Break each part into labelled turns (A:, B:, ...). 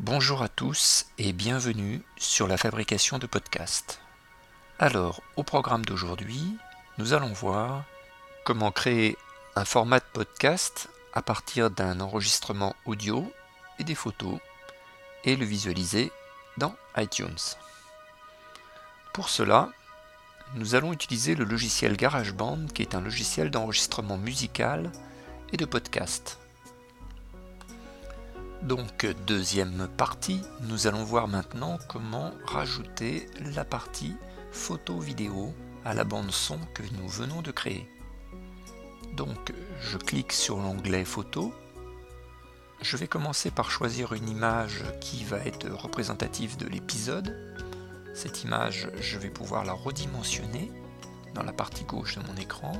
A: Bonjour à tous et bienvenue sur la fabrication de podcasts. Alors, au programme d'aujourd'hui, nous allons voir comment créer un format de podcast à partir d'un enregistrement audio et des photos et le visualiser dans iTunes. Pour cela, nous allons utiliser le logiciel GarageBand qui est un logiciel d'enregistrement musical et de podcast. Donc deuxième partie, nous allons voir maintenant comment rajouter la partie photo-vidéo à la bande son que nous venons de créer. Donc je clique sur l'onglet photo. Je vais commencer par choisir une image qui va être représentative de l'épisode. Cette image, je vais pouvoir la redimensionner dans la partie gauche de mon écran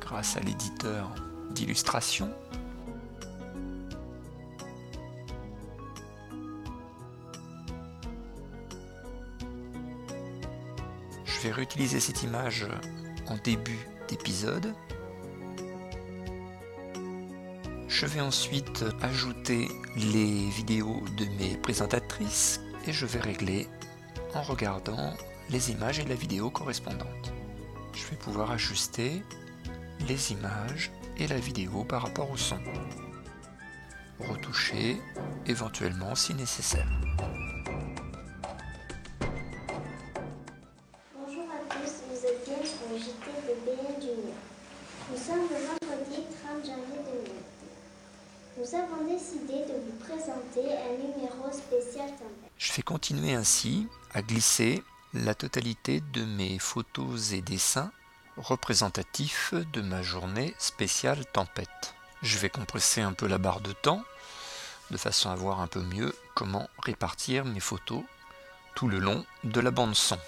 A: grâce à l'éditeur d'illustration Je vais réutiliser cette image en début d'épisode. Je vais ensuite ajouter les vidéos de mes présentatrices et je vais régler en regardant les images et la vidéo correspondantes. Je vais pouvoir ajuster les images et la vidéo par rapport au son. Retoucher éventuellement si nécessaire.
B: Avons décidé de vous présenter un numéro spécial tempête.
A: Je fais continuer ainsi à glisser la totalité de mes photos et dessins représentatifs de ma journée spéciale tempête. Je vais compresser un peu la barre de temps de façon à voir un peu mieux comment répartir mes photos tout le long de la bande son.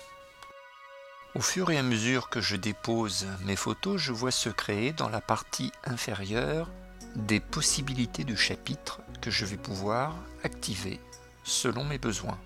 A: Au fur et à mesure que je dépose mes photos, je vois se créer dans la partie inférieure des possibilités de chapitres que je vais pouvoir activer selon mes besoins.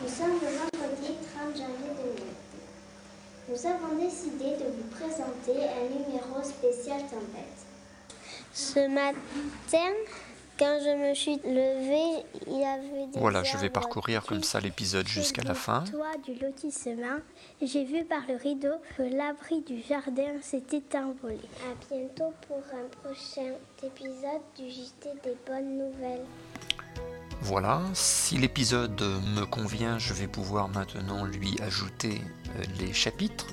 B: Nous sommes le Nous avons décidé de vous présenter un numéro spécial tempête.
C: Ce matin, quand je me suis levée, il y avait des
A: Voilà, je vais parcourir comme ça l'épisode jusqu'à la fin.
C: Toit du lotissement, j'ai vu par le rideau que l'abri du jardin s'était envolé.
B: À bientôt pour un prochain épisode du JT des bonnes nouvelles.
A: Voilà, si l'épisode me convient, je vais pouvoir maintenant lui ajouter euh, les chapitres.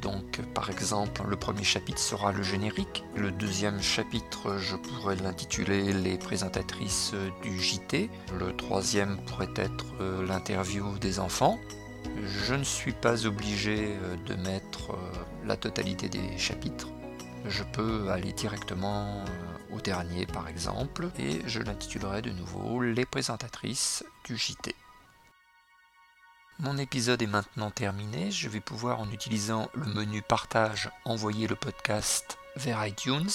A: Donc par exemple, le premier chapitre sera le générique, le deuxième chapitre, je pourrais l'intituler Les présentatrices du JT, le troisième pourrait être euh, l'interview des enfants. Je ne suis pas obligé euh, de mettre la totalité des chapitres, je peux aller directement au dernier par exemple, et je l'intitulerai de nouveau Les présentatrices du JT. Mon épisode est maintenant terminé, je vais pouvoir en utilisant le menu partage envoyer le podcast vers iTunes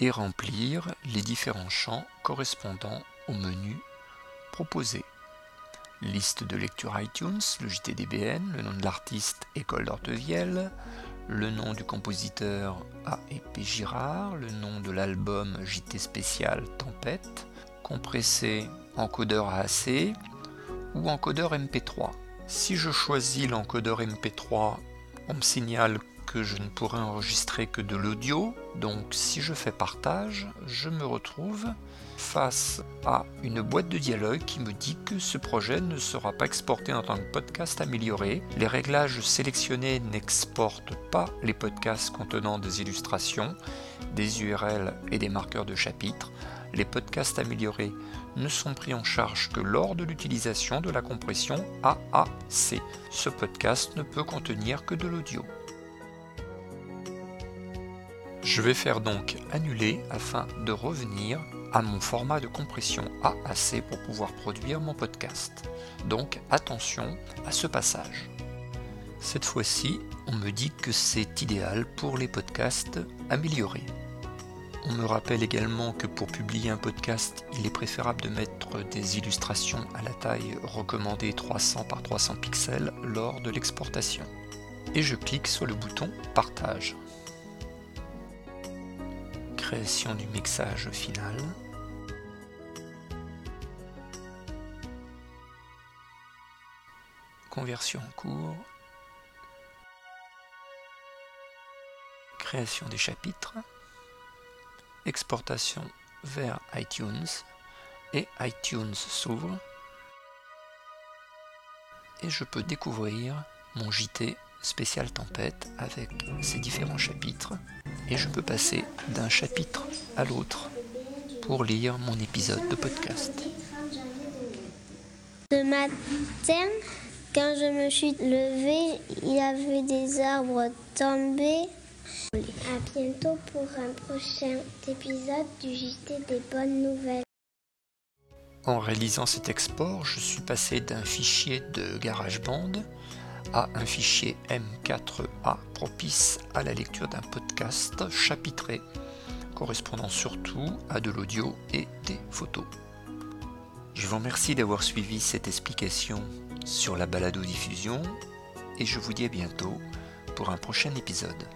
A: et remplir les différents champs correspondant au menu proposé. Liste de lecture iTunes, le JTDBN, le nom de l'artiste École d'Ortevielle, le nom du compositeur A Girard, le nom de l'album JT spécial Tempête, compressé encodeur AAC ou encodeur MP3. Si je choisis l'encodeur MP3, on me signale que je ne pourrai enregistrer que de l'audio, donc si je fais partage, je me retrouve face à une boîte de dialogue qui me dit que ce projet ne sera pas exporté en tant que podcast amélioré. Les réglages sélectionnés n'exportent pas les podcasts contenant des illustrations, des URL et des marqueurs de chapitres. Les podcasts améliorés ne sont pris en charge que lors de l'utilisation de la compression AAC. Ce podcast ne peut contenir que de l'audio. Je vais faire donc annuler afin de revenir à mon format de compression AAC pour pouvoir produire mon podcast. Donc attention à ce passage. Cette fois-ci, on me dit que c'est idéal pour les podcasts améliorés. On me rappelle également que pour publier un podcast, il est préférable de mettre des illustrations à la taille recommandée 300 par 300 pixels lors de l'exportation. Et je clique sur le bouton Partage. Création du mixage final. Conversion en cours. Création des chapitres exportation vers iTunes et iTunes s'ouvre et je peux découvrir mon JT spécial tempête avec ses différents chapitres et je peux passer d'un chapitre à l'autre pour lire mon épisode de podcast.
C: Ce matin, quand je me suis levée, il y avait des arbres tombés à bientôt pour un prochain épisode du JT des bonnes nouvelles.
A: En réalisant cet export, je suis passé d'un fichier de GarageBand à un fichier M4A propice à la lecture d'un podcast chapitré, correspondant surtout à de l'audio et des photos. Je vous remercie d'avoir suivi cette explication sur la balado-diffusion et je vous dis à bientôt pour un prochain épisode.